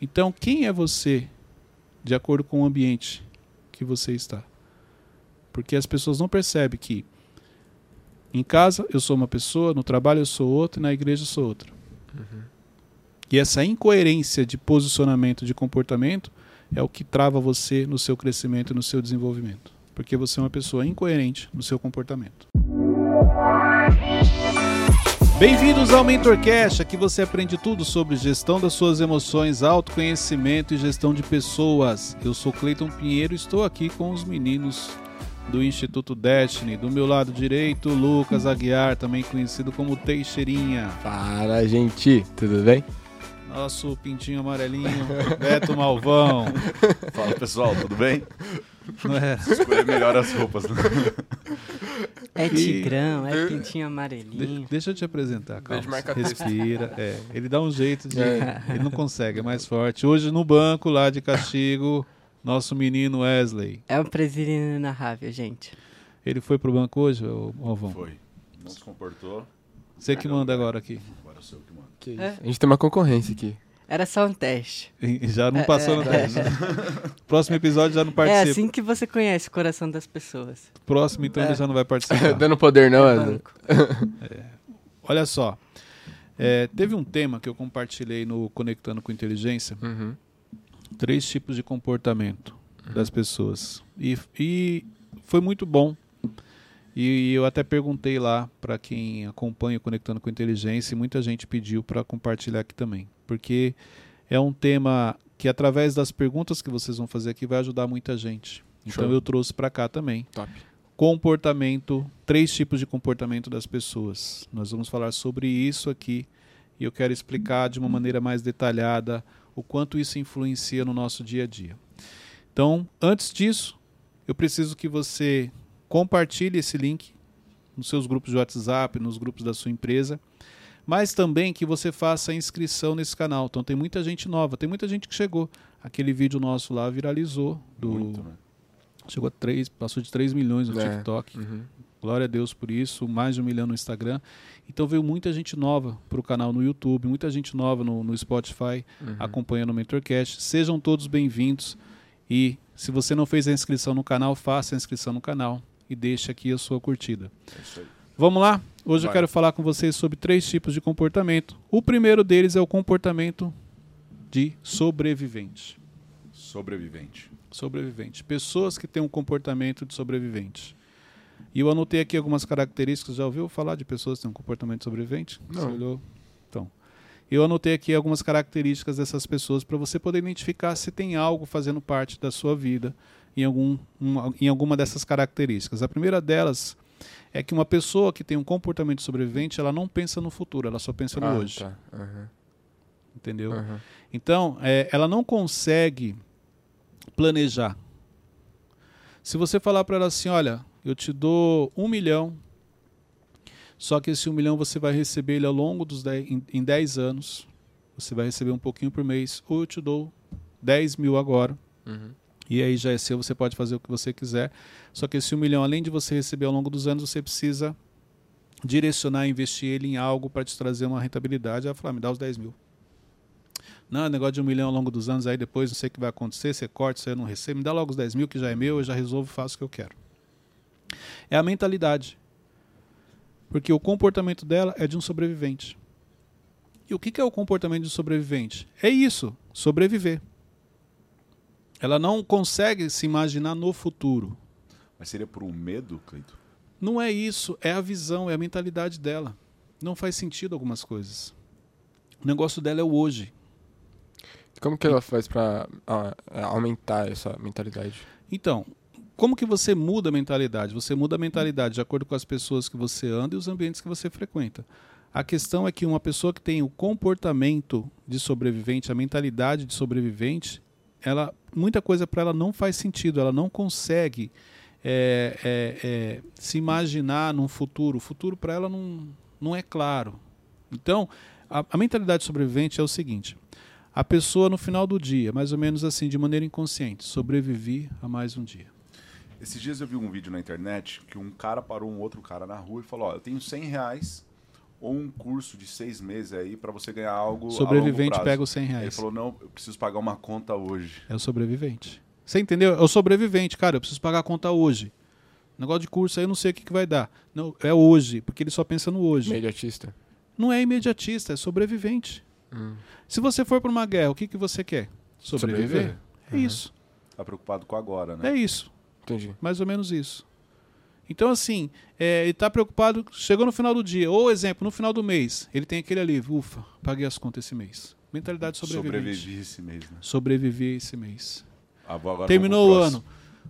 Então, quem é você de acordo com o ambiente que você está? Porque as pessoas não percebem que em casa eu sou uma pessoa, no trabalho eu sou outra, na igreja eu sou outra. Uhum. E essa incoerência de posicionamento, de comportamento, é o que trava você no seu crescimento e no seu desenvolvimento. Porque você é uma pessoa incoerente no seu comportamento. Bem-vindos ao MentorCast, aqui você aprende tudo sobre gestão das suas emoções, autoconhecimento e gestão de pessoas. Eu sou Cleiton Pinheiro e estou aqui com os meninos do Instituto Destiny. Do meu lado direito, Lucas Aguiar, também conhecido como Teixeirinha. Fala, gente, tudo bem? Nosso pintinho amarelinho, Beto Malvão. Fala pessoal, tudo bem? Não é? Escolher melhor as roupas. Né? É tigrão, é pintinho amarelinho. De deixa eu te apresentar, calma. Respira. É, ele dá um jeito de. É. Ele não consegue, é mais forte. Hoje no banco lá de castigo, nosso menino Wesley. É o presidente na rávia, gente. Ele foi pro banco hoje, Malvão? Foi. Não se comportou. Você que manda agora aqui. Agora sou eu que mando. Que é. A gente tem uma concorrência aqui. Era só um teste. Já não passou é, no teste. É. Próximo episódio já não participa. É assim que você conhece o coração das pessoas. Próximo, então, ele é. já não vai participar. Dando poder, não, é é. Olha só. teve um tema que eu compartilhei no Conectando com Inteligência. Uhum. Três tipos de comportamento uhum. das pessoas. E, e foi muito bom. E eu até perguntei lá para quem acompanha o Conectando com Inteligência e muita gente pediu para compartilhar aqui também porque é um tema que através das perguntas que vocês vão fazer aqui vai ajudar muita gente. Então Show. eu trouxe para cá também. Top. Comportamento, três tipos de comportamento das pessoas. Nós vamos falar sobre isso aqui e eu quero explicar de uma maneira mais detalhada o quanto isso influencia no nosso dia a dia. Então, antes disso, eu preciso que você compartilhe esse link nos seus grupos de WhatsApp, nos grupos da sua empresa mas também que você faça a inscrição nesse canal. Então tem muita gente nova, tem muita gente que chegou. Aquele vídeo nosso lá viralizou. Do... Muito, né? Chegou a 3, passou de 3 milhões no é. TikTok. Uhum. Glória a Deus por isso, mais de um milhão no Instagram. Então veio muita gente nova para o canal no YouTube, muita gente nova no, no Spotify, uhum. acompanhando o MentorCast. Sejam todos bem-vindos. E se você não fez a inscrição no canal, faça a inscrição no canal e deixe aqui a sua curtida. É. Vamos lá? Hoje Vai. eu quero falar com vocês sobre três tipos de comportamento. O primeiro deles é o comportamento de sobrevivente. Sobrevivente. Sobrevivente. Pessoas que têm um comportamento de sobrevivente. E eu anotei aqui algumas características. Já ouviu falar de pessoas que têm um comportamento de sobrevivente? Não. Você olhou? Então. Eu anotei aqui algumas características dessas pessoas para você poder identificar se tem algo fazendo parte da sua vida em, algum, em alguma dessas características. A primeira delas é que uma pessoa que tem um comportamento sobrevivente, ela não pensa no futuro, ela só pensa no ah, hoje. Tá. Uhum. Entendeu? Uhum. Então, é, ela não consegue planejar. Se você falar para ela assim, olha, eu te dou um milhão, só que esse um milhão você vai receber ele ao longo dos dez, em, em 10 anos, você vai receber um pouquinho por mês, ou eu te dou 10 mil agora. Uhum e aí já é seu, você pode fazer o que você quiser. Só que esse um milhão, além de você receber ao longo dos anos, você precisa direcionar, investir ele em algo para te trazer uma rentabilidade. Ela fala, ah, me dá os 10 mil. Não, negócio de um milhão ao longo dos anos, aí depois não sei o que vai acontecer, você corta, você não recebe, me dá logo os 10 mil que já é meu, eu já resolvo, faço o que eu quero. É a mentalidade. Porque o comportamento dela é de um sobrevivente. E o que é o comportamento de um sobrevivente? É isso, sobreviver. Ela não consegue se imaginar no futuro. Mas seria por um medo, Cleito? Não é isso, é a visão, é a mentalidade dela. Não faz sentido algumas coisas. O negócio dela é o hoje. Como que ela faz para aumentar essa mentalidade? Então, como que você muda a mentalidade? Você muda a mentalidade de acordo com as pessoas que você anda e os ambientes que você frequenta. A questão é que uma pessoa que tem o comportamento de sobrevivente, a mentalidade de sobrevivente, ela muita coisa para ela não faz sentido, ela não consegue é, é, é, se imaginar num futuro. O futuro para ela não, não é claro. Então, a, a mentalidade sobrevivente é o seguinte: a pessoa no final do dia, mais ou menos assim, de maneira inconsciente, sobreviver a mais um dia. Esses dias eu vi um vídeo na internet que um cara parou um outro cara na rua e falou: Ó, eu tenho 100 reais, ou um curso de seis meses aí pra você ganhar algo. a Sobrevivente longo prazo. pega os 100 Aí ele reais. falou: não, eu preciso pagar uma conta hoje. É o sobrevivente. Você entendeu? É o sobrevivente, cara. Eu preciso pagar a conta hoje. Negócio de curso aí eu não sei o que, que vai dar. Não, é hoje, porque ele só pensa no hoje. Imediatista. Não é imediatista, é sobrevivente. Hum. Se você for para uma guerra, o que, que você quer? Sobreviver? Sobreviver. É isso. Tá preocupado com agora, né? É isso. Entendi. Mais ou menos isso. Então, assim, é, ele está preocupado, chegou no final do dia, ou exemplo, no final do mês, ele tem aquele alívio, ufa, paguei as contas esse mês. Mentalidade sobrevivente. Sobrevivi esse mês, né? Sobrevivi esse mês. Ah, Terminou o ano.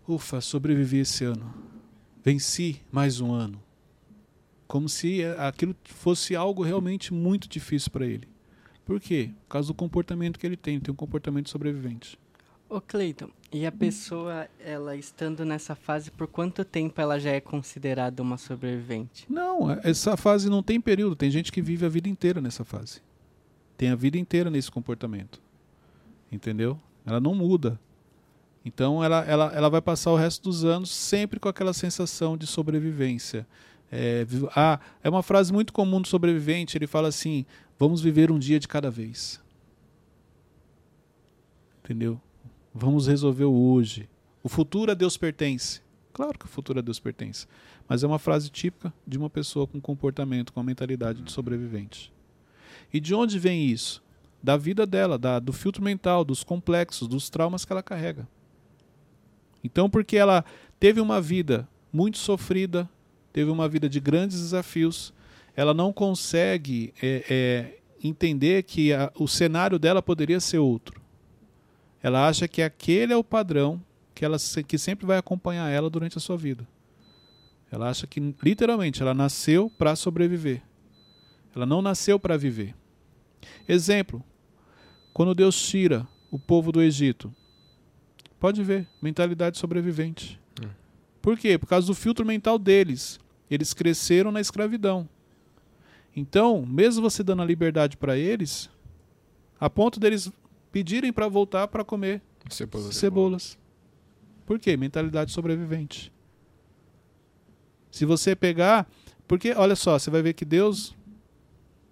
Ufa, sobrevivi esse ano. Venci mais um ano. Como se eh, aquilo fosse algo realmente muito difícil para ele. Por quê? Por causa do comportamento que ele tem. Ele tem um comportamento sobrevivente. Ô Cleiton, e a pessoa, ela estando nessa fase, por quanto tempo ela já é considerada uma sobrevivente? Não, é- essa fase não tem período. Tem gente que vive a vida inteira nessa fase. Tem a vida inteira nesse comportamento. Entendeu? Ela não muda. Então ela, ela, ela vai passar o resto dos anos sempre com aquela sensação de sobrevivência. É, ah, é uma frase muito comum do sobrevivente. Ele fala assim: vamos viver um dia de cada vez. Entendeu? Vamos resolver hoje. O futuro a Deus pertence. Claro que o futuro a Deus pertence. Mas é uma frase típica de uma pessoa com comportamento, com a mentalidade de sobrevivente. E de onde vem isso? Da vida dela, da, do filtro mental, dos complexos, dos traumas que ela carrega. Então, porque ela teve uma vida muito sofrida, teve uma vida de grandes desafios, ela não consegue é, é, entender que a- o cenário dela poderia ser outro. Ela acha que aquele é o padrão que, ela, que sempre vai acompanhar ela durante a sua vida. Ela acha que, literalmente, ela nasceu para sobreviver. Ela não nasceu para viver. Exemplo: quando Deus tira o povo do Egito, pode ver, mentalidade sobrevivente. Hum. Por quê? Por causa do filtro mental deles. Eles cresceram na escravidão. Então, mesmo você dando a liberdade para eles, a ponto deles pedirem para voltar para comer Cebola. cebolas. Por quê? Mentalidade sobrevivente. Se você pegar. Porque, olha só, você vai ver que Deus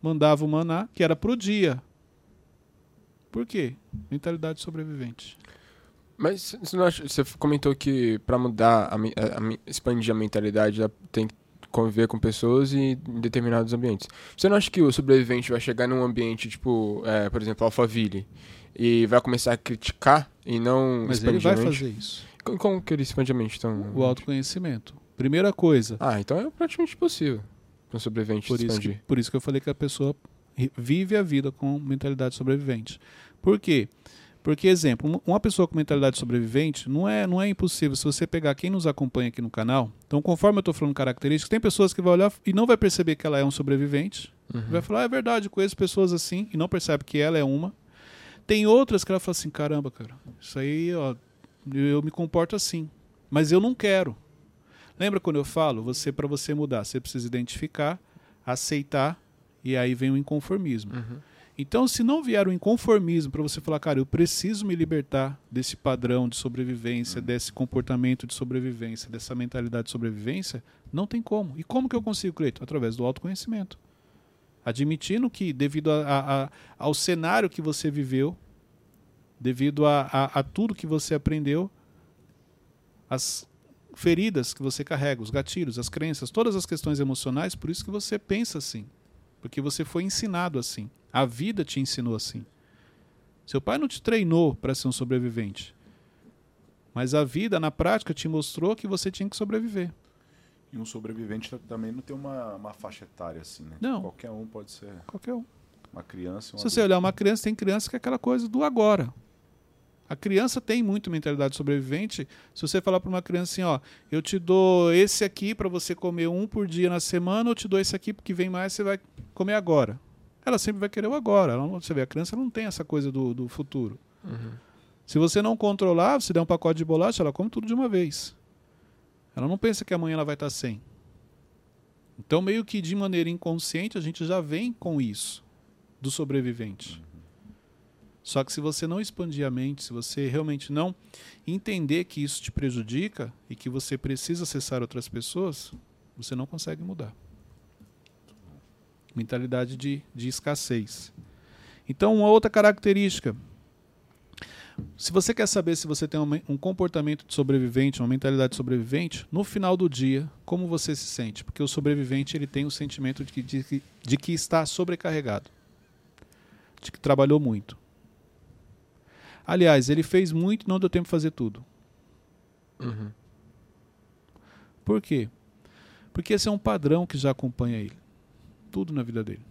mandava o maná, que era pro dia. Por quê? Mentalidade sobrevivente. Mas você acha, você comentou que pra mudar, a, a- a expandir a mentalidade, tem que conviver com pessoas e em determinados ambientes. Você não acha que o sobrevivente vai chegar num ambiente, tipo, é, por exemplo, Alphaville, e vai começar a criticar e não Mas ele expandir vai fazer isso. Como, como que ele expande a mente, então? O autoconhecimento. Primeira coisa. Ah, então é praticamente impossível para um sobrevivente Por isso, que, expandir. por isso que eu falei que a pessoa vive a vida com mentalidade sobrevivente. Por quê? Porque, exemplo, um- uma pessoa com mentalidade sobrevivente não é, não é impossível. Se você pegar quem nos acompanha aqui no canal, então, conforme eu estou falando características, tem pessoas que vão olhar e não vai perceber que ela é um sobrevivente. Uhum. Vai falar, "Ah, é verdade, conheço pessoas assim, e não percebe que ela é uma. Tem outras que ela fala assim, caramba, cara, isso aí, ó, eu me comporto assim, mas eu não quero. Lembra quando eu falo, você para você mudar, você precisa identificar, aceitar e aí vem o inconformismo. Uhum. Então, se não vier o inconformismo para você falar, cara, eu preciso me libertar desse padrão de sobrevivência, desse comportamento de sobrevivência, dessa mentalidade de sobrevivência, não tem como. E como que eu consigo, Cleiton? Através do autoconhecimento. Admitindo que, devido a- a- a- ao cenário que você viveu, devido a, tudo que você aprendeu, as feridas que você carrega, os gatilhos, as crenças, todas as questões emocionais, por isso que você pensa assim. Porque você foi ensinado assim. A vida te ensinou assim. Seu pai não te treinou para ser um sobrevivente. Mas a vida, na prática, te mostrou que você tinha que sobreviver. E um sobrevivente ta- também não tem uma, uma faixa etária assim, né? Não. Qualquer um pode ser Qualquer um. uma criança. Um Se você olhar uma criança, tem criança que é aquela coisa do agora. A criança tem muito mentalidade sobrevivente. Se você falar para uma criança assim, ó, eu te dou esse aqui para você comer um por dia na semana, ou eu te dou esse aqui porque vem mais, você vai comer agora. Ela sempre vai querer o agora. Ela não- você vê, a criança não tem essa coisa do, do futuro. Uhum. Se você não controlar, você der um pacote de bolacha, ela come tudo de uma vez. Ela não pensa que amanhã ela vai estar sem. Então, meio que de maneira inconsciente, a gente já vem com isso do sobrevivente. Só que se você não expandir a mente, se você realmente não entender que isso te prejudica e que você precisa acessar outras pessoas, você não consegue mudar. mentalidade de, de escassez. Então, uma outra característica. Se você quer saber se você tem um, um comportamento de sobrevivente, uma mentalidade de sobrevivente, no final do dia, como você se sente? Porque o sobrevivente ele tem o sentimento de que, de, de que está sobrecarregado, de que trabalhou muito. Aliás, ele fez muito e não deu tempo de fazer tudo. Uhum. Por quê? Porque esse é um padrão que já acompanha ele. Tudo na vida dele.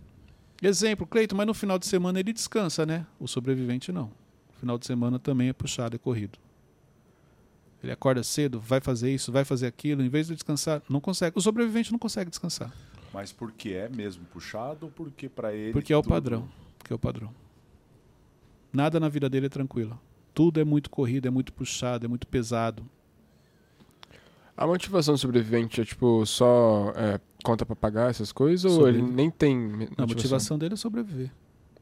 Exemplo, Cleiton, mas no final de semana ele descansa, né? O sobrevivente não. Final de semana também é puxado, é corrido. Ele acorda cedo, vai fazer isso, vai fazer aquilo, em vez de descansar, não consegue. O sobrevivente não consegue descansar. Mas porque é mesmo puxado ou porque pra ele. Porque é o tudo- padrão. Porque é o padrão. Nada na vida dele é tranquilo. Tudo é muito corrido, é muito puxado, é muito pesado. A motivação do sobrevivente é, tipo, só é, conta pra pagar essas coisas? Ou ele nem tem motivação? A motivação dele é sobreviver.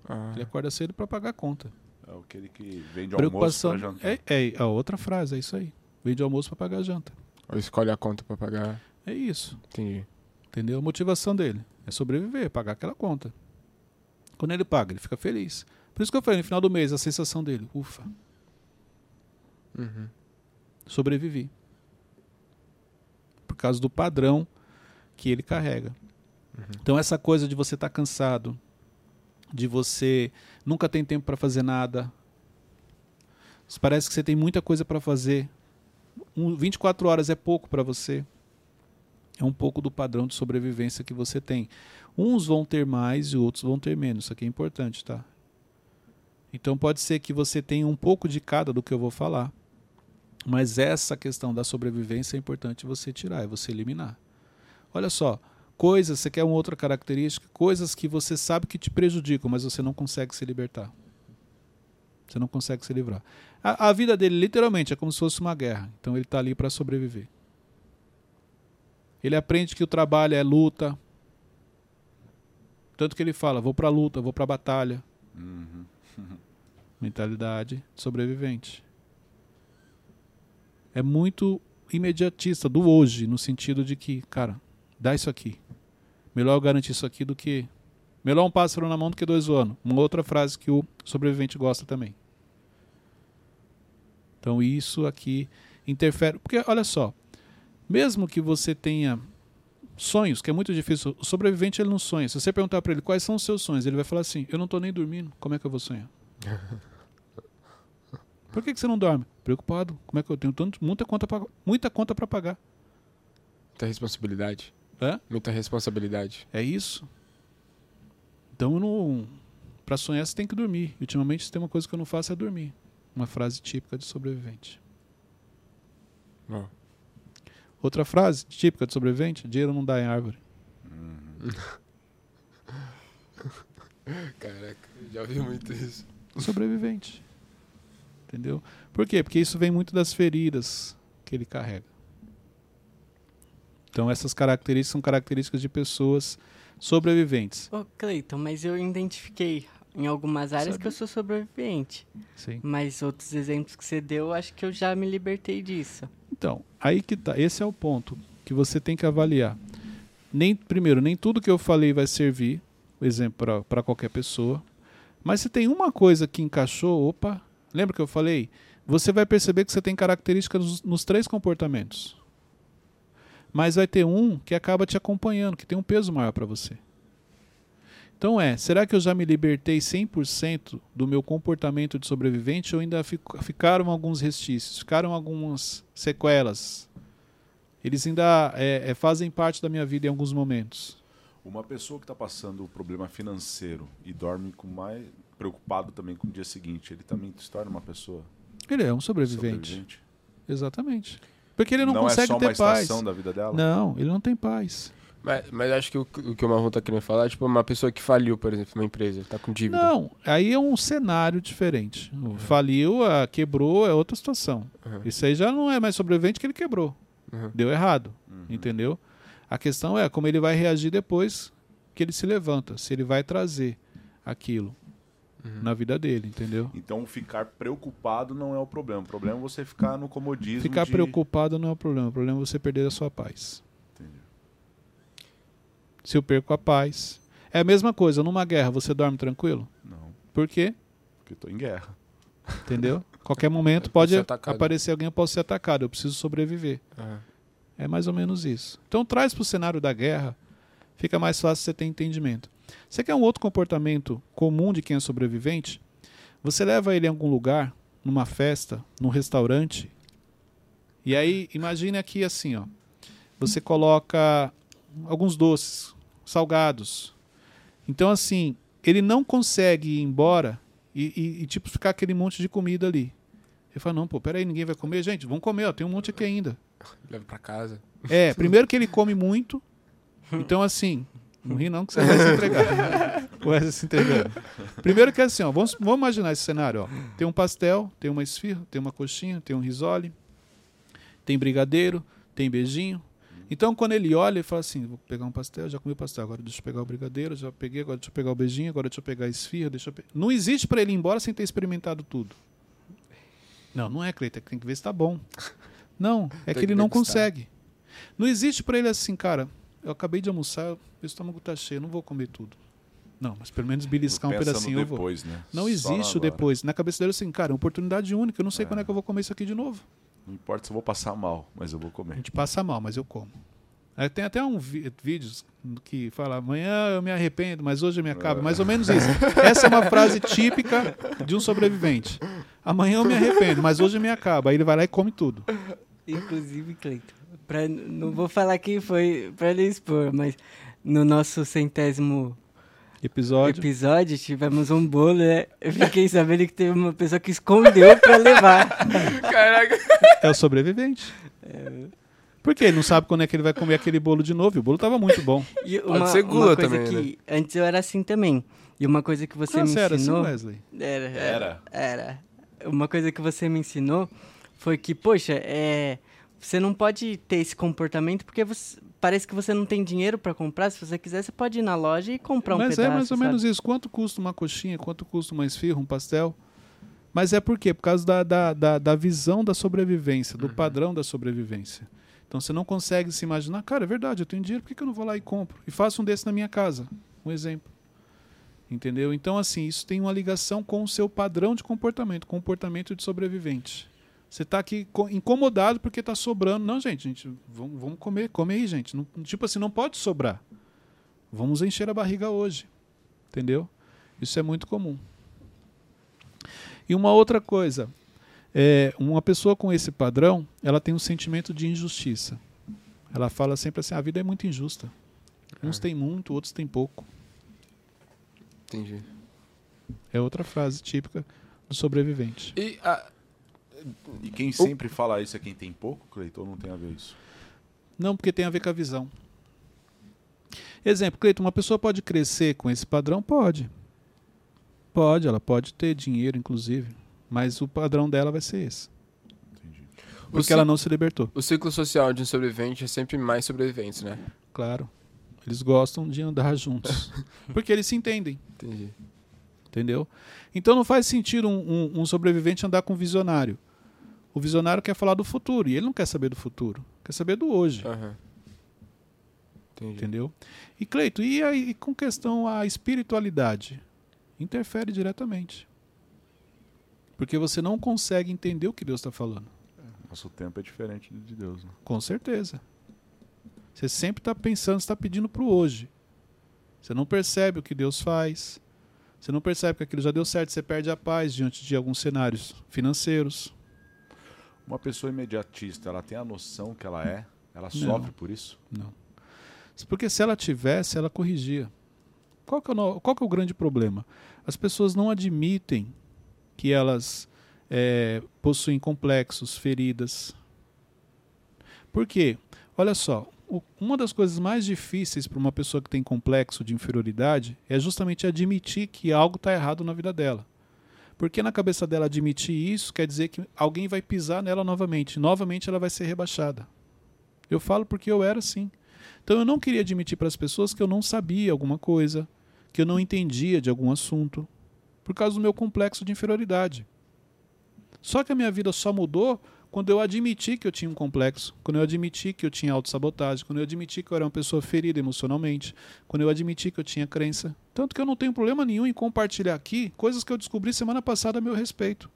Ah. Ele acorda cedo para pagar a conta. É aquele que vende almoço Preocupação. pra jantar. É, é a outra frase, é isso aí. Vende almoço para pagar a janta. Ou escolhe a conta pra pagar. É isso. Entendi. Entendeu? A motivação dele é sobreviver, pagar aquela conta. Quando ele paga, ele fica feliz. Por isso que eu falei, no final do mês, a sensação dele, ufa, Uhum. sobrevivi. Por causa do padrão que ele carrega. Então essa coisa de você estar cansado, de você nunca tem tempo para fazer nada. Parece que você tem muita coisa para fazer. Um, 24 horas é pouco para você. É um pouco do padrão de sobrevivência que você tem. Uns vão ter mais e outros vão ter menos. Isso aqui é importante, tá? Então pode ser que você tenha um pouco de cada do que eu vou falar. Mas essa questão da sobrevivência é importante você tirar, é você eliminar. Olha só, coisas, você quer uma outra característica, coisas que você sabe que te prejudicam, mas você não consegue se libertar. Você não consegue se livrar. A, a vida dele, literalmente, é como se fosse uma guerra. Então ele está ali para sobreviver. Ele aprende que o trabalho é luta. Tanto que ele fala: vou para a luta, vou para a batalha. Uhum. Mentalidade de sobrevivente. É muito imediatista do hoje, no sentido de que, cara, dá isso aqui. Melhor eu garantir isso aqui do que. Melhor um pássaro na mão do que dois voando. Uma outra frase que o sobrevivente gosta também. Então isso aqui interfere. Porque, olha só, mesmo que você tenha sonhos, que é muito difícil, o sobrevivente ele não sonha. Se você perguntar para ele quais são os seus sonhos, ele vai falar assim: Eu não estou nem dormindo, como é que eu vou sonhar? Por que, que você não dorme? Preocupado. Como é que eu tenho tanto, muita conta pra, muita conta para pagar? Muita responsabilidade. É? Muita responsabilidade. É isso. Então, eu não, para sonhar você tem que dormir. Ultimamente, se tem uma coisa que eu não faço é dormir. Uma frase típica de sobrevivente. Ó. Outra frase típica de sobrevivente: dinheiro não dá em árvore. Caraca, já ouvi muito isso. sobrevivente. Entendeu? Por quê? Porque isso vem muito das feridas que ele carrega. Então essas características são características de pessoas sobreviventes. Ô, Cleiton, mas eu identifiquei em algumas áreas Sabe- que eu sou sobrevivente. Sim. Mas outros exemplos que você deu, acho que eu já me libertei disso. Então, aí que tá. Esse é o ponto que você tem que avaliar. Nem primeiro, nem tudo que eu falei vai servir, exemplo para qualquer pessoa. Mas se tem uma coisa que encaixou, opa, lembra que eu falei? Você vai perceber que você tem características nos, nos três comportamentos. Mas vai ter um que acaba te acompanhando, que tem um peso maior para você. Então é, será que eu já me libertei 100% do meu comportamento de sobrevivente ou ainda ficaram alguns restícios, ficaram algumas sequelas? Eles ainda é, é, fazem parte da minha vida em alguns momentos. Uma pessoa que está passando um problema financeiro e dorme com mais preocupado também com o dia seguinte, ele também se torna uma pessoa Ele é um sobrevivente. sobrevivente. Exatamente. Porque ele não, é consegue ter paz. estação da vida dela. Não, ele não tem paz. Mas, mas acho que o, o que o Marrom tá querendo falar é tipo uma pessoa que faliu, por exemplo, uma empresa, tá com dívida. Não, aí é um cenário diferente. O Faliu, a quebrou, é outra situação. Uhum. Isso aí já não é mais sobrevivente que ele quebrou. Uhum. Deu errado, Uhum. entendeu? A questão é como ele vai reagir depois que ele se levanta, se ele vai trazer aquilo Uhum. na vida dele, entendeu? Então ficar preocupado não é o problema. O problema é você ficar no comodismo Ficar de... preocupado não é o problema, o problema é você perder a sua paz. Entendi. Se eu perco a paz. É a mesma coisa, numa guerra você dorme tranquilo? Não, Por quê? porque eu tô em guerra. Entendeu? Qualquer momento Pode aparecer alguém, eu posso ser atacado, eu preciso sobreviver. Aham. É mais ou menos isso. Então traz para o cenário da guerra, fica mais fácil você ter entendimento. Você quer um outro comportamento comum de quem é sobrevivente? Você leva ele em algum lugar, numa festa, num restaurante, e aí imagine aqui assim, ó. Você coloca alguns doces, salgados. Então assim, ele não consegue ir embora e, e- e, tipo ficar aquele monte de comida ali. Ele fala, não, pô, peraí, ninguém vai comer? Gente, vamos comer, ó, tem um monte aqui ainda. Leva pra casa. É, primeiro que ele come muito. Então, assim, não ri não que você vai se entregar. Começa se entregando. Primeiro que é assim, ó, vamos, vamos imaginar esse cenário. Ó. Tem um pastel, tem uma esfirra, tem uma coxinha, tem um risole, tem brigadeiro, tem beijinho. Então, quando ele olha, ele fala assim, vou pegar um pastel, já comi o pastel, agora deixa eu pegar o brigadeiro, já peguei, agora deixa eu pegar o beijinho, agora deixa eu pegar a esfirra, deixa eu pe... Não existe para ele ir embora sem ter experimentado tudo. Não, não é, Cleiton, é que tem que ver se tá bom. Não, é que que ele não consegue. Não existe para ele assim, cara, eu acabei de almoçar, meu estômago tá cheio, não vou comer tudo. Não, mas pelo menos beliscar um pedacinho eu vou. depois, né? Não existe o depois. Na cabeça dele assim, cara, é uma oportunidade única, eu não sei É. quando é que eu vou comer isso aqui de novo. Não importa se eu vou passar mal, mas eu vou A comer. gente passa mal, mas eu como. Aí tem até um vi vídeos que fala, amanhã eu me arrependo, mas hoje eu me acabo. Mais ou menos isso. Essa é uma frase típica de um sobrevivente. Amanhã eu me arrependo, mas hoje eu me acabo. Aí ele vai lá e come tudo. Inclusive, Cleiton, pra, não vou falar quem foi pra ele expor, mas no nosso centésimo Episódio. episódio tivemos um bolo, né? Eu fiquei sabendo que teve uma pessoa que escondeu pra levar. Caraca. É o sobrevivente. Porque ele não sabe quando é que ele vai comer aquele bolo de novo. E o bolo tava muito bom. E Pode ser gula coisa também, que antes eu era assim também. E uma coisa que você me você era assim, ensinou. Wesley? Era, Era. era. Uma coisa que você me ensinou foi que, poxa, é, você não pode ter esse comportamento porque você- parece que você não tem dinheiro pra comprar. Se você quiser, você pode ir na loja e comprar um Mas pedaço. é mais ou sabe? menos isso. Quanto custa uma coxinha? Quanto custa uma esfirra, um pastel? Mas é por quê? Por causa da, da, da, da visão da sobrevivência, do padrão da sobrevivência. Então você não consegue se imaginar, cara, é verdade, eu tenho dinheiro, por que, que eu não vou lá e compro? E faço um desse na minha casa. Um exemplo. Entendeu? Então, assim, isso tem uma ligação com o seu padrão de comportamento, comportamento de sobrevivente. Você está aqui co- incomodado porque está sobrando. Não, gente, gente, vamos, vamos comer, come aí, gente. Não- tipo assim, não pode sobrar. Vamos encher a barriga hoje. Entendeu? Isso é muito comum. E uma outra coisa, é, uma pessoa com esse padrão, ela tem um sentimento de injustiça. Ela fala sempre assim: a vida é muito injusta. Uns Ah. têm muito, outros têm pouco. Entendi. É outra frase típica do sobrevivente. E a, E quem sempre fala isso é quem tem pouco, Cleiton, ou não tem a ver isso? Não, porque tem a ver com a visão. Exemplo, Cleiton, uma pessoa pode crescer com esse padrão? Pode. Pode, ela pode ter dinheiro, inclusive. Mas o padrão dela vai ser esse. Entendi. Porque ci- ela não se libertou. o ciclo social de um sobrevivente é sempre mais sobreviventes, né? Claro. Eles gostam de andar juntos. porque eles se entendem. Entendi. Entendeu? Então não faz sentido um, um- um sobrevivente andar com um visionário. O visionário quer falar do futuro e ele não quer saber do futuro, quer saber do hoje. Entendi. Entendeu? E Cleito, e aí com questão à espiritualidade? Interfere diretamente. Porque você não consegue entender o que Deus está falando. Nosso tempo é diferente do de Deus, né? Com certeza. Você sempre está pensando, está pedindo para o hoje. Você não percebe o que Deus faz. Você não percebe que aquilo já deu certo. Você perde a paz diante de alguns cenários financeiros. Uma pessoa imediatista, ela tem a noção que ela é? Ela Não. sofre por isso? Não. Porque se ela tivesse, ela corrigia. Qual que é o, qual que é o grande problema? As pessoas não admitem que elas é, possuem complexos, feridas. Por quê? Olha só, o- uma das coisas mais difíceis para uma pessoa que tem complexo de inferioridade é justamente admitir que algo está errado na vida dela. Porque na cabeça dela admitir isso quer dizer que alguém vai pisar nela novamente. Novamente ela vai ser rebaixada. Eu falo porque eu era assim. Então eu não queria admitir para as pessoas que eu não sabia alguma coisa, que eu não entendia de algum assunto, por causa do meu complexo de inferioridade. Só que a minha vida só mudou Quando eu admiti que eu tinha um complexo, quando eu admiti que eu tinha autossabotagem, quando eu admiti que eu era uma pessoa ferida emocionalmente, quando eu admiti que eu tinha crença. Tanto que eu não tenho problema nenhum em compartilhar aqui coisas que eu descobri semana passada a meu respeito.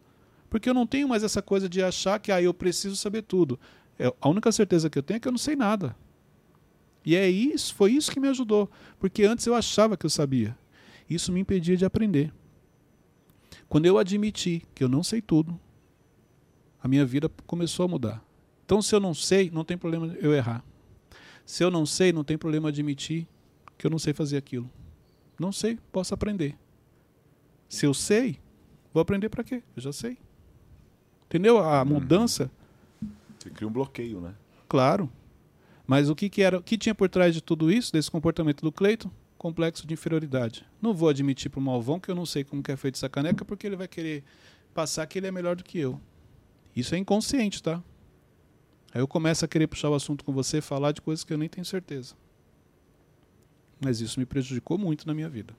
Porque eu não tenho mais essa coisa de achar que ah, eu preciso saber tudo. É, a única certeza que eu tenho é que eu não sei nada. E é isso, foi isso que me ajudou, porque antes eu achava que eu sabia. Isso me impedia de aprender. Quando eu admiti que eu não sei tudo, a minha vida começou a mudar. Então, se eu não sei, não tem problema eu errar. Se eu não sei, não tem problema admitir que eu não sei fazer aquilo. Não sei, posso aprender. Se eu sei, vou aprender para quê? Eu já sei. Entendeu a mudança? Você cria um bloqueio, né? Claro. Mas o que, que era, o que tinha por trás de tudo isso, desse comportamento do Cleiton? Complexo de inferioridade. Não vou admitir para o Malvão que eu não sei como que é feito essa caneca, porque ele vai querer passar que ele é melhor do que eu. Isso é inconsciente, tá? Aí eu começo a querer puxar o assunto com você, falar de coisas que eu nem tenho certeza. Mas isso me prejudicou muito na minha vida.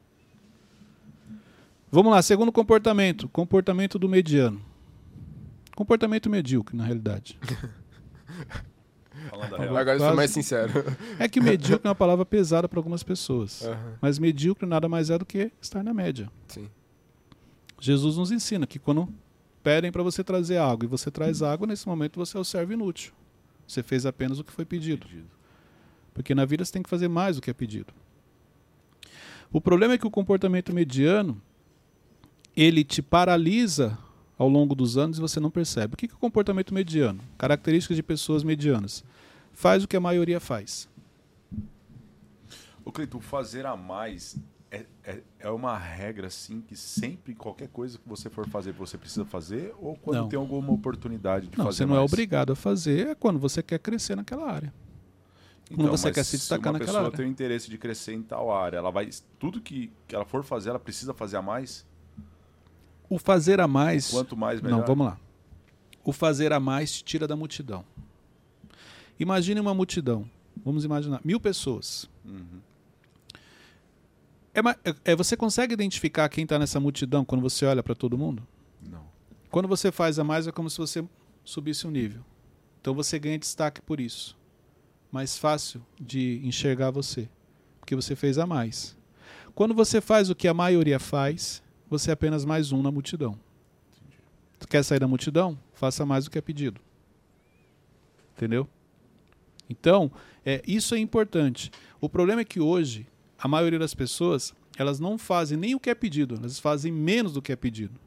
Vamos lá, segundo comportamento, comportamento do mediano. Comportamento medíocre, na realidade. Agora eu sou mais sincero. É que medíocre é uma palavra pesada para algumas pessoas. Aham, Mas medíocre nada mais é do que estar na média. Sim. Jesus nos ensina que quando pedem para você trazer água e você traz água, nesse momento você é o servo inútil. Você fez apenas o que foi pedido. Porque na vida você tem que fazer mais do que é pedido. O problema é que o comportamento mediano ele te paralisa ao longo dos anos e você não percebe. O que é o comportamento mediano? Características de pessoas medianas. Faz o que a maioria faz. Ô, Cleiton, fazer a mais é, é, é uma regra, assim, que sempre, qualquer coisa que você for fazer, você precisa fazer? Ou quando Não. tem alguma oportunidade de Não, fazer você não é mais? obrigado a fazer é quando você quer crescer naquela área. quando você quer se destacar uma naquela pessoa área. tem o interesse de crescer em tal área, ela vai tudo que, que ela for fazer, ela precisa fazer a mais. O fazer a mais. Quanto mais melhor. Não, vamos lá. O fazer a mais te tira da multidão. Imagine uma multidão. Vamos imaginar mil pessoas. Uhum. É, é- é, você consegue identificar quem está nessa multidão quando você olha para todo mundo? Não. Quando você faz a mais é como se você subisse um nível. Então você ganha destaque por isso. Mais fácil de enxergar você, porque você fez a mais. Quando você faz o que a maioria faz, você é apenas mais um na multidão. Tu quer sair da multidão? Faça mais do que é pedido. Entendeu? Então, é, isso é importante. O problema é que hoje, a maioria das pessoas, elas não fazem nem o que é pedido, elas fazem menos do que é pedido.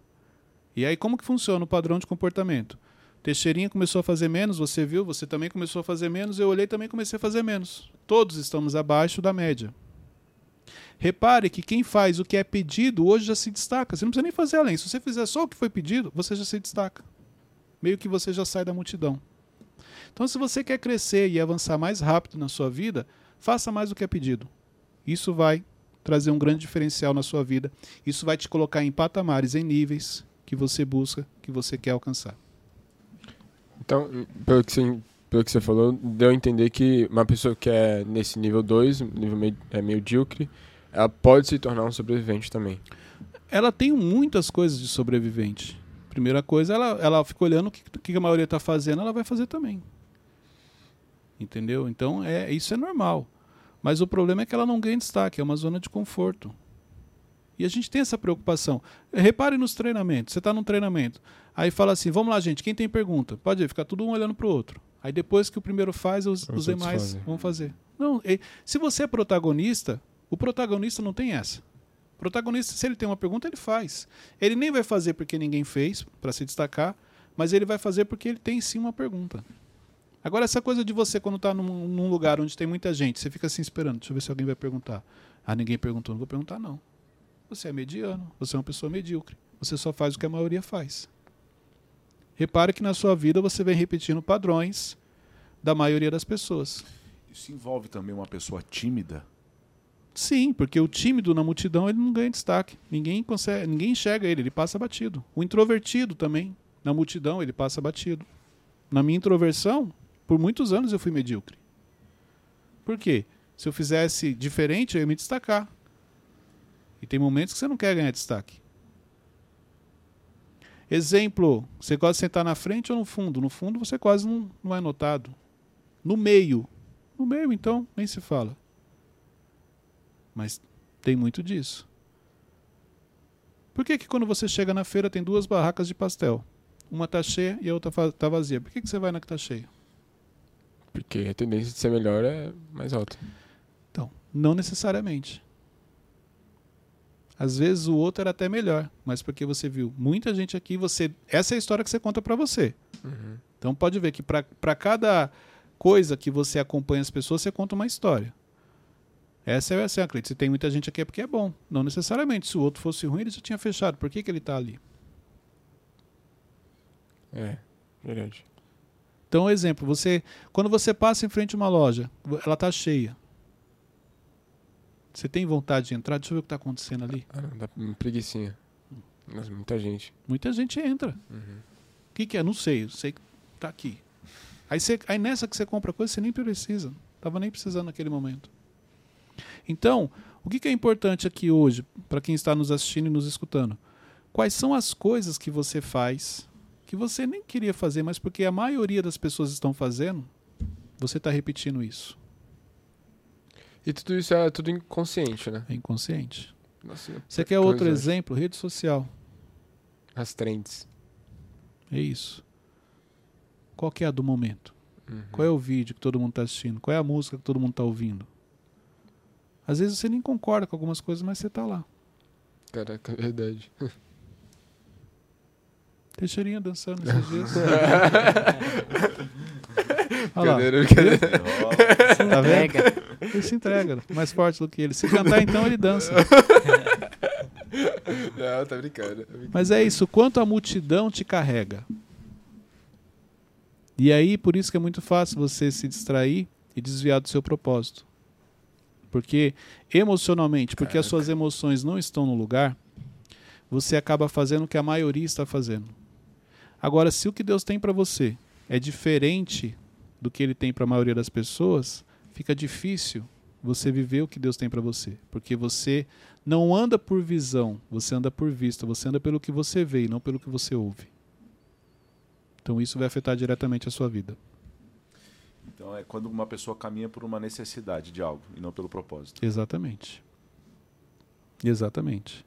E aí, como que funciona o padrão de comportamento? Teixeirinha começou a fazer menos, você viu, você também começou a fazer menos, eu olhei também comecei a fazer menos. Todos estamos abaixo da média. Repare que quem faz o que é pedido hoje já se destaca. Você não precisa nem fazer além. Se você fizer só o que foi pedido, você já se destaca. Meio que você já sai da multidão. Então, se você quer crescer e avançar mais rápido na sua vida, faça mais o que é pedido. Isso vai trazer um grande diferencial na sua vida. Isso vai te colocar em patamares, em níveis que você busca, que você quer alcançar. Então, pelo que, você, pelo que você falou, deu a entender que uma pessoa que é nesse nível 2, nível me, é medíocre, ela pode se tornar um sobrevivente também. Ela tem muitas coisas de sobrevivente. Primeira coisa, ela, ela fica olhando o que, que a maioria está fazendo, ela vai fazer também. Entendeu? Então, é, isso é normal. Mas o problema é que ela não ganha destaque, é uma zona de conforto. E a gente tem essa preocupação. Repare nos treinamentos. Você está num treinamento. Aí fala assim: vamos lá, gente, quem tem pergunta? Pode ir, ficar todo um olhando para o outro. Aí depois que o primeiro faz, os, Os demais fazem. vão fazer. Não, se você é protagonista, o protagonista não tem essa. O protagonista, se ele tem uma pergunta, ele faz. Ele nem vai fazer porque ninguém fez, para se destacar, mas ele vai fazer porque ele tem sim uma pergunta. Agora, essa coisa de você, quando está num, num lugar onde tem muita gente, você fica assim esperando, deixa eu ver se alguém vai perguntar. Ah, ninguém perguntou, não vou perguntar, não. Você é mediano, você é uma pessoa medíocre. Você só faz o que a maioria faz. Repare que na sua vida você vem repetindo padrões da maioria das pessoas. Isso envolve também uma pessoa tímida. Sim, porque o tímido na multidão ele não ganha destaque. Ninguém consegue, ninguém enxerga ele, ele passa batido. O introvertido também, na multidão ele passa batido. Na minha introversão, por muitos anos eu fui medíocre. Por quê? Se eu fizesse diferente, eu ia me destacar. E tem momentos que você não quer ganhar destaque. Exemplo, você gosta de sentar na frente ou no fundo? No fundo você quase não, não é notado. No meio. No meio, então, nem se fala. Mas tem muito disso. Por que, que quando você chega na feira tem duas barracas de pastel? Uma tá cheia e a outra tá vazia. Por que, que você vai na que tá cheia? Porque a tendência de ser melhor é mais alta. Então, não necessariamente. Às vezes o outro era até melhor, mas porque você viu muita gente aqui, você essa é a história que você conta para você. Uhum. Então pode ver que para cada coisa que você acompanha as pessoas, você conta uma história. Essa é, é a crítica. Se tem muita gente aqui é porque é bom. Não necessariamente. Se o outro fosse ruim, ele já tinha fechado. Por que, que ele está ali? É, verdade. Então, exemplo, você quando você passa em frente a uma loja, ela está cheia. Você tem vontade de entrar? Deixa eu ver o que está acontecendo ali. Ah, dá uma preguiçinha. Mas muita gente. Muita gente entra. Uhum. O que, que é? Não sei. Eu sei que está aqui. Aí, você, aí nessa que você compra coisa, você nem precisa. Tava nem precisando naquele momento. Então, o que, que é importante aqui hoje, para quem está nos assistindo e nos escutando? Quais são as coisas que você faz que você nem queria fazer, mas porque a maioria das pessoas estão fazendo, você está repetindo isso. E tudo isso é tudo inconsciente, né? É inconsciente. Nossa, você quer outro exemplo? Rede social. As trends. É isso. Qual que é a do momento? Uhum. Qual é o vídeo que todo mundo está assistindo? Qual é a música que todo mundo está ouvindo? Às vezes você nem concorda com algumas coisas, mas você está lá. Caraca, é verdade. Teixeirinha dançando esses dias. Olha lá. Brincadeira. Se Tá vendo? entrega. Ele se entrega, mais forte do que ele. Se cantar, então, ele dança. Não, tá brincando. tá brincando. Mas é isso, quanto a multidão te carrega. E aí, por isso que é muito fácil você se distrair e desviar do seu propósito. Porque emocionalmente, porque as suas emoções não estão no lugar, você acaba fazendo o que a maioria está fazendo. Agora, se o que Deus tem para você é diferente do que ele tem para a maioria das pessoas, fica difícil você viver o que Deus tem para você, porque você não anda por visão, você anda por vista, você anda pelo que você vê e não pelo que você ouve. Então isso vai afetar diretamente a sua vida. Então é quando uma pessoa caminha por uma necessidade de algo e não pelo propósito. Exatamente. Exatamente.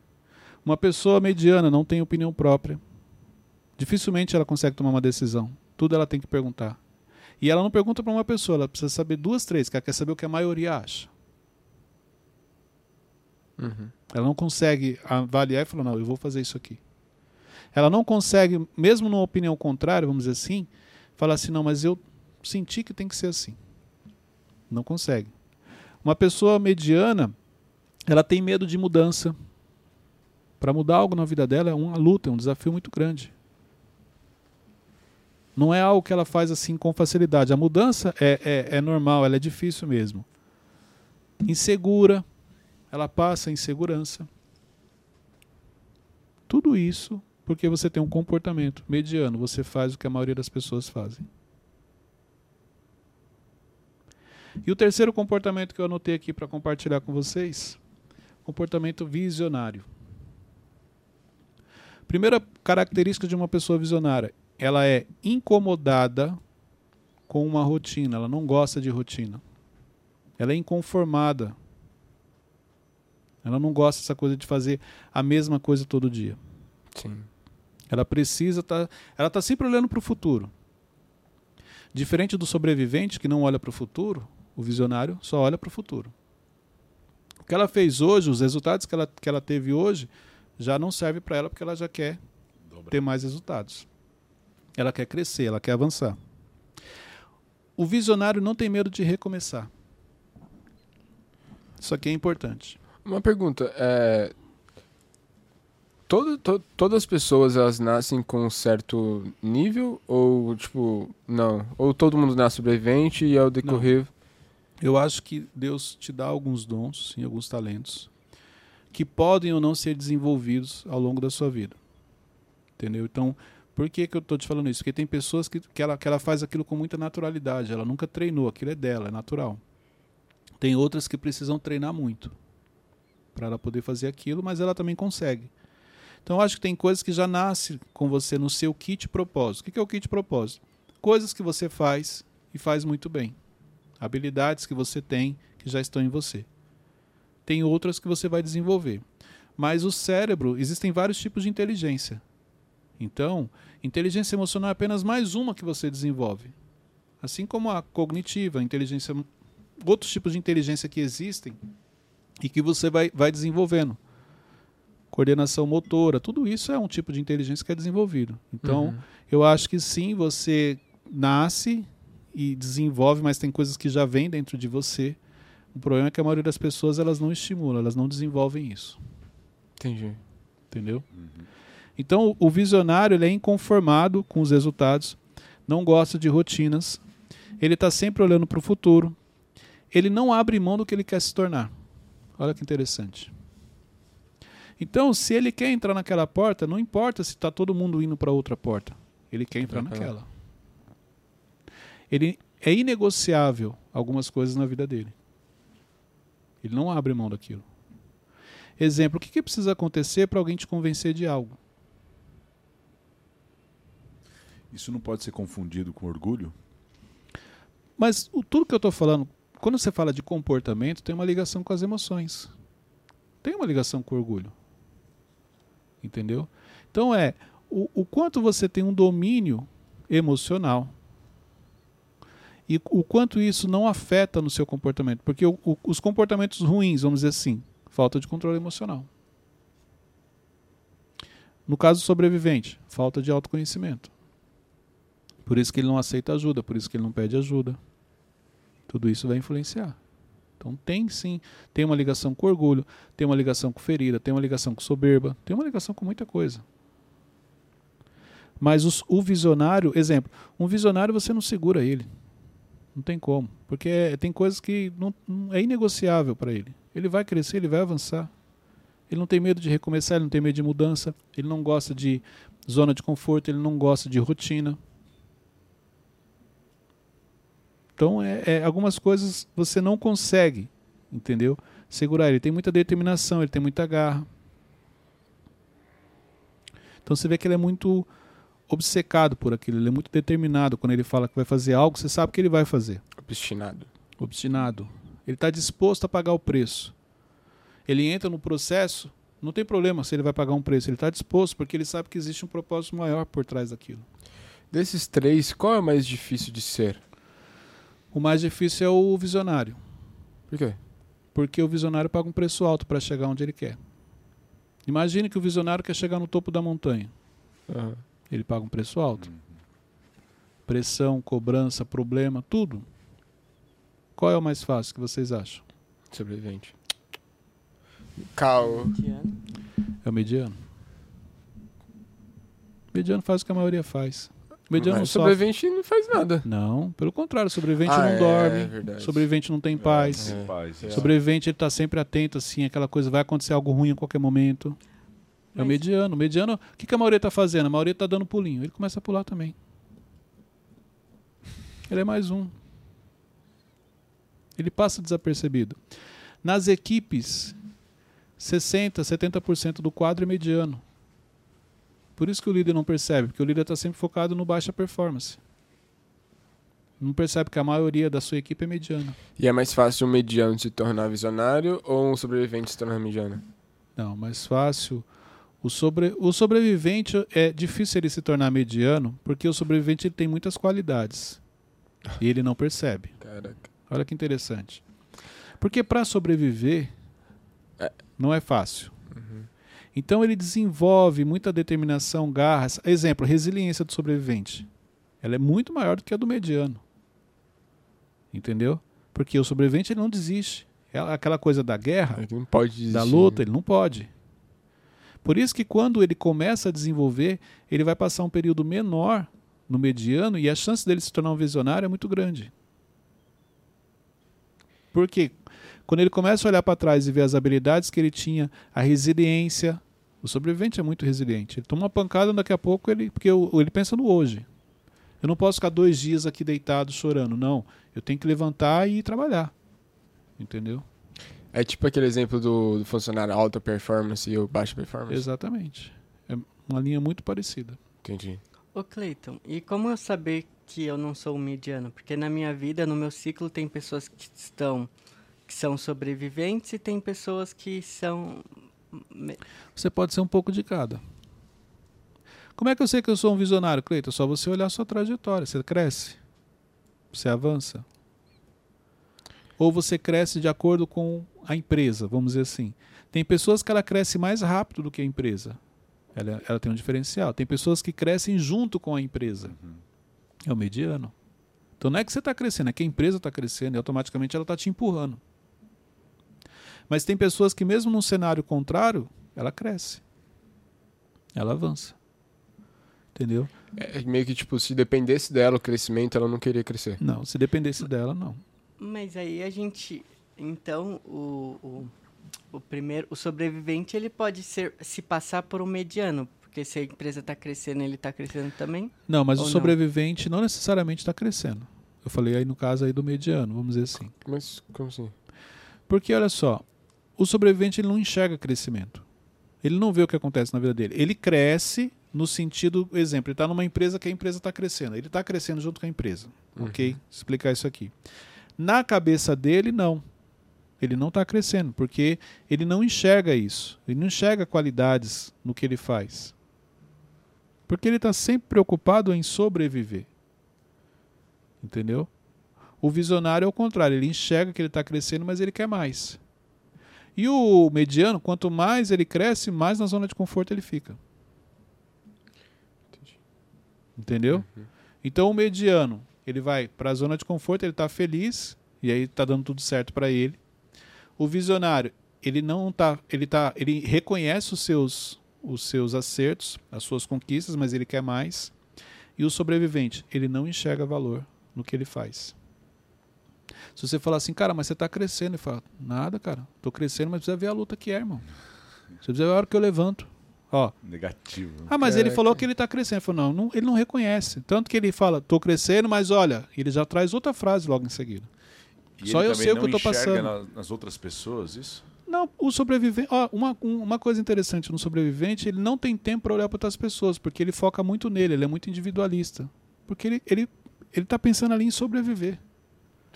Uma pessoa mediana não tem opinião própria. Dificilmente ela consegue tomar uma decisão. Tudo ela tem que perguntar. E ela não pergunta para uma pessoa, ela precisa saber duas, três, que ela quer saber o que a maioria acha. Uhum. Ela não consegue avaliar e falar, não, eu vou fazer isso aqui. Ela não consegue, mesmo numa opinião contrária, vamos dizer assim, falar assim, não, mas eu senti que tem que ser assim. Não consegue. Uma pessoa mediana, ela tem medo de mudança. Para mudar algo na vida dela é uma luta, é um desafio muito grande. Não é algo que ela faz assim com facilidade. A mudança é, é, é normal, ela é difícil mesmo. Insegura, ela passa insegurança. Tudo isso porque você tem um comportamento mediano, você faz o que a maioria das pessoas fazem. E o terceiro comportamento que eu anotei aqui para compartilhar com vocês, comportamento visionário. Primeira característica de uma pessoa visionária, ela é incomodada com uma rotina, ela não gosta de rotina. Ela é inconformada. Ela não gosta dessa coisa de fazer a mesma coisa todo dia. Sim. Ela precisa estar. Tá, ela está sempre olhando para o futuro. Diferente do sobrevivente que não olha para o futuro, o visionário só olha para o futuro. O que ela fez hoje, os resultados que ela, que ela teve hoje, já não serve para ela porque ela já quer Dobra. ter mais resultados. Ela quer crescer, ela quer avançar. O visionário não tem medo de recomeçar. Isso aqui é importante. Uma pergunta, é... Todo, to- todas as pessoas, elas nascem com um certo nível? Ou, tipo, não? Ou todo mundo nasce sobrevivente e ao decorrer... Eu acho que Deus te dá alguns dons e alguns talentos que podem ou não ser desenvolvidos ao longo da sua vida. Entendeu? Então, por que, que eu estou te falando isso? Porque tem pessoas que, que, ela, que ela faz aquilo com muita naturalidade, ela nunca treinou, aquilo é dela, é natural. Tem outras que precisam treinar muito para ela poder fazer aquilo, mas ela também consegue. Então acho que tem coisas que já nascem com você no seu kit propósito. O que que é o kit propósito? Coisas que você faz e faz muito bem. Habilidades que você tem que já estão em você. Tem outras que você vai desenvolver. Mas o cérebro, existem vários tipos de inteligência. Então, inteligência emocional é apenas mais uma que você desenvolve. Assim como a cognitiva, a inteligência, outros tipos de inteligência que existem e que você vai, vai desenvolvendo. Coordenação motora, tudo isso é um tipo de inteligência que é desenvolvido. Então, Uhum. eu acho que sim, você nasce e desenvolve, mas tem coisas que já vêm dentro de você. O problema é que a maioria das pessoas elas não estimulam, elas não desenvolvem isso, Entendi. entendeu? Então, o- visionário ele é inconformado com os resultados, não gosta de rotinas, ele está sempre olhando para o futuro, ele não abre mão do que ele quer se tornar. Olha que interessante. Então, se ele quer entrar naquela porta, não importa se está todo mundo indo para outra porta, ele quer entrar lá. naquela. Ele é inegociável algumas coisas na vida dele. Ele não abre mão daquilo. Exemplo, o que, que precisa acontecer para alguém te convencer de algo? Isso não pode ser confundido com orgulho? Mas o, tudo que eu estou falando, quando você fala de comportamento, tem uma ligação com as emoções. Tem uma ligação com o orgulho. Entendeu? Então é o, o quanto você tem um domínio emocional e o quanto isso não afeta no seu comportamento. Porque o- o- os comportamentos ruins, vamos dizer assim, falta de controle emocional. No caso do sobrevivente, falta de autoconhecimento. Por isso que ele não aceita ajuda, por isso que ele não pede ajuda. Tudo isso vai influenciar. Então tem sim, tem uma ligação com orgulho, tem uma ligação com ferida, tem uma ligação com soberba, tem uma ligação com muita coisa. Mas os- o visionário, exemplo, um visionário você não segura ele. Não tem como. Porque é- tem coisas que não, não- é inegociável para ele. Ele vai crescer, ele vai avançar. Ele não tem medo de recomeçar, ele não tem medo de mudança, ele não gosta de zona de conforto, ele não gosta de rotina. Então, é, é, algumas coisas você não consegue, entendeu? Segurar. Ele tem muita determinação, ele tem muita garra. Então, você vê que ele é muito obcecado por aquilo, ele é muito determinado. Quando ele fala que vai fazer algo, você sabe que ele vai fazer. Obstinado. Obstinado. Ele está disposto a pagar o preço. Ele entra no processo, não tem problema se ele vai pagar um preço. Ele está disposto porque ele sabe que existe um propósito maior por trás daquilo. Desses três, qual é o mais difícil de ser? O mais difícil é o visionário. Por quê? porque o visionário paga um preço alto para chegar onde ele quer. Imagine que o visionário quer chegar no topo da montanha. Aham. Ele paga um preço alto. Pressão, cobrança, problema, tudo. Qual é o mais fácil que vocês acham? Sobrevivente. Cal. É o mediano. O mediano faz o que a maioria faz. O mediano não Mas sofre. sobrevivente não faz nada. Não, pelo contrário, o sobrevivente Ah, não é, dorme. é verdade. sobrevivente não tem paz. Sem É. paz. É. Sobrevivente ele está sempre atento, assim, aquela coisa, vai acontecer algo ruim a qualquer momento. É o Mas- mediano. O mediano, o que, que a maioria está fazendo? A maioria está dando pulinho. Ele começa a pular também. Ele é mais um. Ele passa desapercebido. Nas equipes, 60%, 70% do quadro é mediano. Por isso que o líder não percebe, porque o líder está sempre focado no baixa performance. Não percebe que a maioria da sua equipe é mediana. E é mais fácil um mediano se tornar visionário ou um sobrevivente se tornar mediano? Não, mais fácil. O, sobre, o sobrevivente é difícil ele se tornar mediano, porque o sobrevivente ele tem muitas qualidades. E ele não percebe. Caraca. Olha que interessante. Porque para sobreviver É. não é fácil. Então ele desenvolve muita determinação, garras. Exemplo, resiliência do sobrevivente. Ela é muito maior do que a do mediano. Entendeu? Porque o sobrevivente ele não desiste. É aquela coisa da guerra, desistir. da luta, ele não pode. Por isso que quando ele começa a desenvolver, ele vai passar um período menor no mediano e a chance dele se tornar um visionário é muito grande. Porque quando ele começa a olhar para trás e ver as habilidades que ele tinha, a resiliência, o sobrevivente é muito resiliente. Ele toma uma pancada daqui a pouco ele, porque ele pensa no hoje. Eu não posso ficar dois dias aqui deitado chorando, não. Eu tenho que levantar e ir trabalhar. Entendeu? É tipo aquele exemplo do, do funcionário alta performance e o baixa performance. Exatamente. Uma linha muito parecida. Entendi. Ô Cleiton, e como eu saber que eu não sou um mediano? Porque na minha vida, no meu ciclo, tem pessoas que estão que são sobreviventes e tem pessoas que são Você pode ser um pouco de cada. Como é que eu sei que eu sou um visionário, Cleiton? É só você olhar a sua trajetória. Você cresce. Você avança. Ou você cresce de acordo com a empresa, vamos dizer assim. Tem pessoas que ela cresce mais rápido do que a empresa. Ela, ela tem um diferencial. Tem pessoas que crescem junto com a empresa. É o mediano. Então não é que você está crescendo, é que a empresa está crescendo e automaticamente ela está te empurrando. Mas tem pessoas que, mesmo num cenário contrário, ela cresce. Ela avança. Entendeu? É meio que, tipo, se dependesse dela o crescimento, ela não queria crescer. Não, se dependesse dela, não. Mas aí a gente. Então, o, o, o primeiro. O sobrevivente ele pode ser se passar por um mediano. Porque se a empresa está crescendo, ele está crescendo também. Não, mas o não? sobrevivente não necessariamente está crescendo. Eu falei aí no caso aí do mediano, vamos dizer assim. Mas como assim? Porque olha só, o sobrevivente ele não enxerga crescimento. Ele não vê o que acontece na vida dele. Ele cresce no sentido, exemplo, ele está numa empresa que a empresa está crescendo. Ele está crescendo junto com a empresa. Ok? Explicar isso aqui. Na cabeça dele, não. Ele não está crescendo, porque ele não enxerga isso. Ele não enxerga qualidades no que ele faz. Porque ele está sempre preocupado em sobreviver. Entendeu? O visionário é o contrário, ele enxerga que ele está crescendo, mas ele quer mais. E o mediano, quanto mais ele cresce, mais na zona de conforto ele fica. Entendi. Entendeu? Então o mediano, ele vai para a zona de conforto, ele está feliz e aí está dando tudo certo para ele. O visionário, ele não tá, ele tá, ele reconhece os seus os seus acertos, as suas conquistas, mas ele quer mais. E o sobrevivente, ele não enxerga valor no que ele faz. Se você falar assim, cara, mas você está crescendo, ele fala, nada, cara, tô crescendo, mas precisa ver a luta que é, irmão. Você precisa ver a hora que eu levanto. Ó, Negativo. ah, mas ele falou que ele está crescendo. Ele falou, não, não, ele não reconhece. Tanto que ele fala, tô crescendo, mas olha, ele já traz outra frase logo em seguida. E Só ele eu sei o que eu tô enxerga passando. na- nas outras pessoas, isso? Não, o sobrevivente. Ó, uma, um- uma coisa interessante no sobrevivente, ele não tem tempo para olhar para outras pessoas, porque ele foca muito nele, ele é muito individualista. Porque ele, ele, ele tá pensando ali em sobreviver.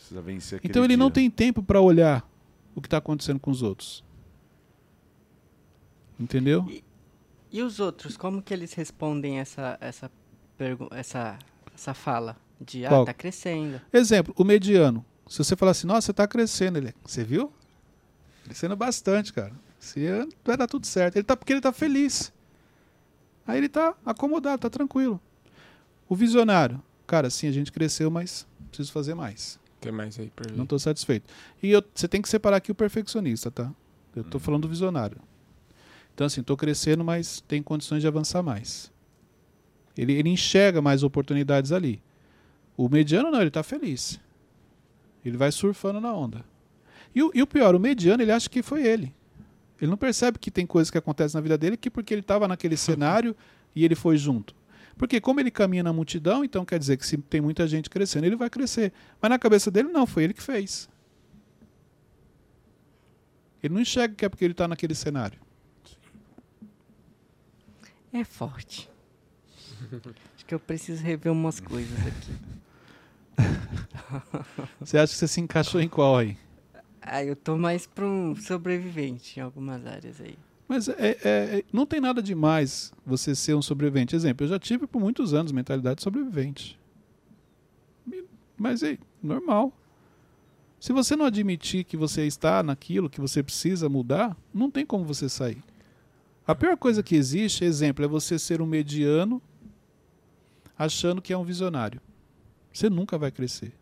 Precisa vencer aquele Então ele não dia. tem tempo para olhar o que está acontecendo com os outros. Entendeu? E os outros, como que eles respondem essa essa essa essa fala de ah, Qual? tá crescendo. Exemplo, o mediano. Se você falar assim, nossa, você tá crescendo, ele. Você viu? Crescendo bastante, cara. Você vai dar tudo certo. Ele tá porque ele tá feliz. Aí ele tá acomodado, tá tranquilo. O visionário, cara, sim, a gente cresceu, mas preciso fazer mais. Tem mais aí pra ver. Não tô satisfeito. E eu- você tem que separar aqui o perfeccionista, tá? Eu tô Uhum. falando do visionário. Então, assim, tô crescendo, mas tem condições de avançar mais. Ele, ele enxerga mais oportunidades ali. O mediano não, ele tá feliz. Ele vai surfando na onda. E o, e o pior, o mediano, ele acha que foi ele. Ele não percebe que tem coisas que acontecem na vida dele que porque ele estava naquele cenário e ele foi junto. Porque como ele caminha na multidão, então quer dizer que se tem muita gente crescendo, ele vai crescer. Mas na cabeça dele, não, foi ele que fez. Ele não enxerga que é porque ele está naquele cenário. É forte. Acho que eu preciso rever umas coisas aqui. Você acha que você se encaixou em qual aí? Ah, eu tô mais pra um sobrevivente em algumas áreas aí. Mas é, é- é- não tem nada demais você ser um sobrevivente. Exemplo, eu já tive por muitos anos mentalidade de sobrevivente. Mas é normal. Se você não admitir que você está naquilo, que você precisa mudar, não tem como você sair. A pior coisa que existe, exemplo, é você ser um mediano achando que é um visionário. Você nunca vai crescer.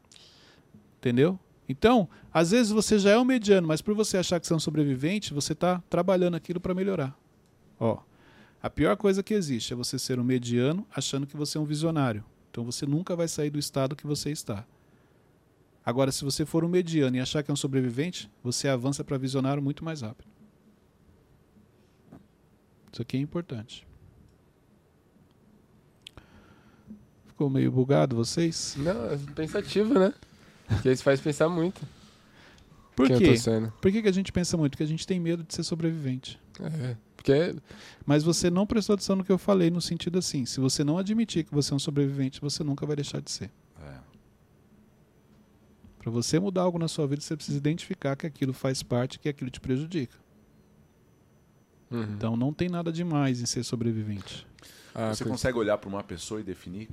Entendeu? Então, às vezes você já é um mediano, mas por você achar que você é um sobrevivente, você está trabalhando aquilo para melhorar. Ó, a pior coisa que existe é você ser um mediano achando que você é um visionário. Então você nunca vai sair do estado que você está. Agora, se você for um mediano e achar que é um sobrevivente, você avança para visionário muito mais rápido. Isso aqui é importante. Ficou meio bugado vocês? Não, é pensativo, né? Porque isso faz pensar muito. Por quem quê? eu tô sendo. Por que, que a gente pensa muito? Porque a gente tem medo de ser sobrevivente. É. que é. Mas você não prestou atenção no que eu falei, no sentido assim: se você não admitir que você é um sobrevivente, você nunca vai deixar de ser. É. Para você mudar algo na sua vida, você precisa identificar que aquilo faz parte, que aquilo te prejudica. Uhum. Então não tem nada demais em ser sobrevivente. Ah, Você consegue olhar para uma pessoa e definir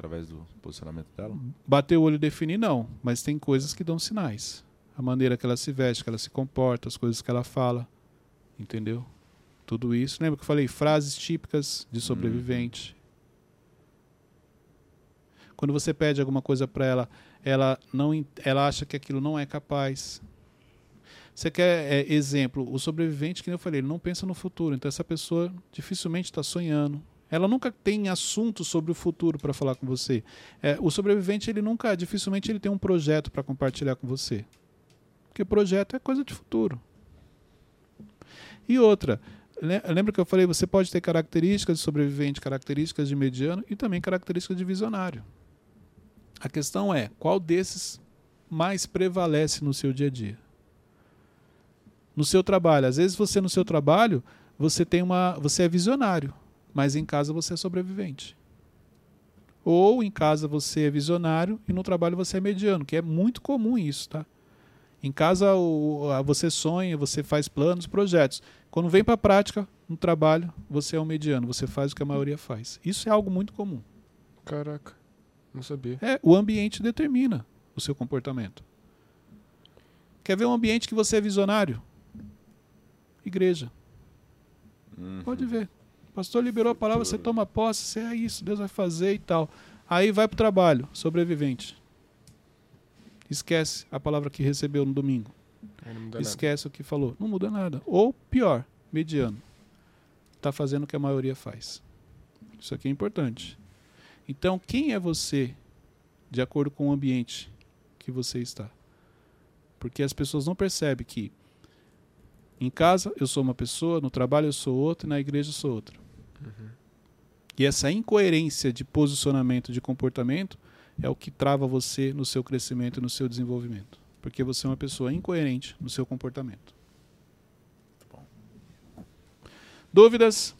através do posicionamento dela? Bater o olho e definir, não. Mas tem coisas que dão sinais. A maneira que ela se veste, que ela se comporta, as coisas que ela fala. Entendeu? Tudo isso. Lembra que eu falei? Frases típicas de sobrevivente. Quando você pede alguma coisa para ela, ela, não, ela acha que aquilo não é capaz. Você quer é, exemplo? O sobrevivente, que eu falei, ele não pensa no futuro. Então essa pessoa dificilmente está sonhando. Ela nunca tem assunto sobre o futuro para falar com você. É, o sobrevivente, ele nunca, dificilmente ele tem um projeto para compartilhar com você. Porque projeto é coisa de futuro. E outra, le- lembra que eu falei, você pode ter características de sobrevivente, características de mediano e também características de visionário. A questão é, qual desses mais prevalece no seu dia a dia? No seu trabalho, às vezes você no seu trabalho, você tem uma, você é visionário, mas em casa você é sobrevivente. Ou em casa você é visionário e no trabalho você é mediano, que é muito comum isso, tá? Em casa o- você sonha, você faz planos, projetos. Quando vem para a prática, no trabalho, você é um mediano, você faz o que a maioria faz. Isso é algo muito comum. Caraca, não sabia. É, o ambiente determina o seu comportamento. Quer ver um ambiente que você é visionário? Igreja. Uhum. Pode ver. O pastor liberou a palavra, você toma posse, você é isso, Deus vai fazer e tal. Aí vai para o trabalho, sobrevivente. Esquece a palavra que recebeu no domingo. Muda nada. Esquece o que falou. Não muda nada. Ou pior, mediano. Está fazendo o que a maioria faz. Isso aqui é importante. Então, quem é você de acordo com o ambiente que você está? Porque as pessoas não percebem que em casa eu sou uma pessoa, no trabalho eu sou outra e na igreja eu sou outra. E essa incoerência de posicionamento, de comportamento, é o que trava você no seu crescimento e no seu desenvolvimento. Porque você é uma pessoa incoerente no seu comportamento. Dúvidas?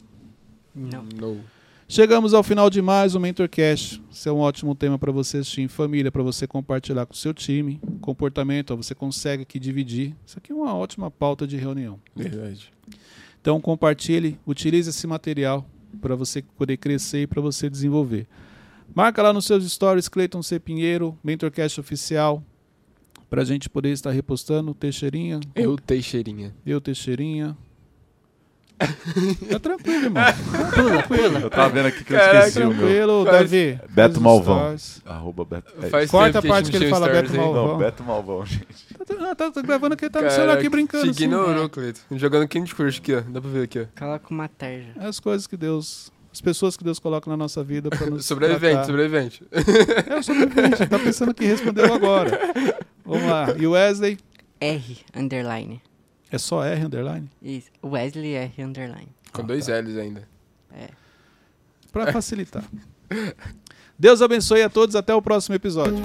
Não. No. Chegamos ao final de mais um MentorCast. Esse é um ótimo tema para você assistir em família, para você compartilhar com o seu time. Comportamento, ó, você consegue aqui dividir. Isso aqui é uma ótima pauta de reunião. Verdade. Então compartilhe, utilize esse material para você poder crescer e para você desenvolver. Marca lá nos seus stories Cleiton C. Pinheiro, MentorCast Oficial, para a gente poder estar repostando. Teixeirinha, Eu, Teixeirinha. eu Teixeirinha. Tá tranquilo, irmão. Pula, pula. Eu tava vendo aqui que eu Caraca, esqueci o meu. Tranquilo, Faz- Davi. Beto Malvão. Arroba Beto. é, Faz Corta tempo a parte que gente ele não fala tinha Beto stories. Malvão. Não, Beto Malvão, gente. Ah, tá, tá gravando aqui, tá no celular aqui brincando. Te assim. ignorou, Cleiton. Jogando Candy Crush aqui, ó. Dá pra ver aqui, ó. Cala com uma terja. É as coisas que Deus. As pessoas que Deus coloca na nossa vida para nos. Sobrevivente, tratar. sobrevivente. É o sobrevivente, tá pensando que respondeu agora. Vamos lá. E o Wesley? R, underline. É só R underline? Isso. Wesley R, underline. Com Ah, dois tá. L's ainda. É. Para facilitar. Deus abençoe a todos. Até o próximo episódio.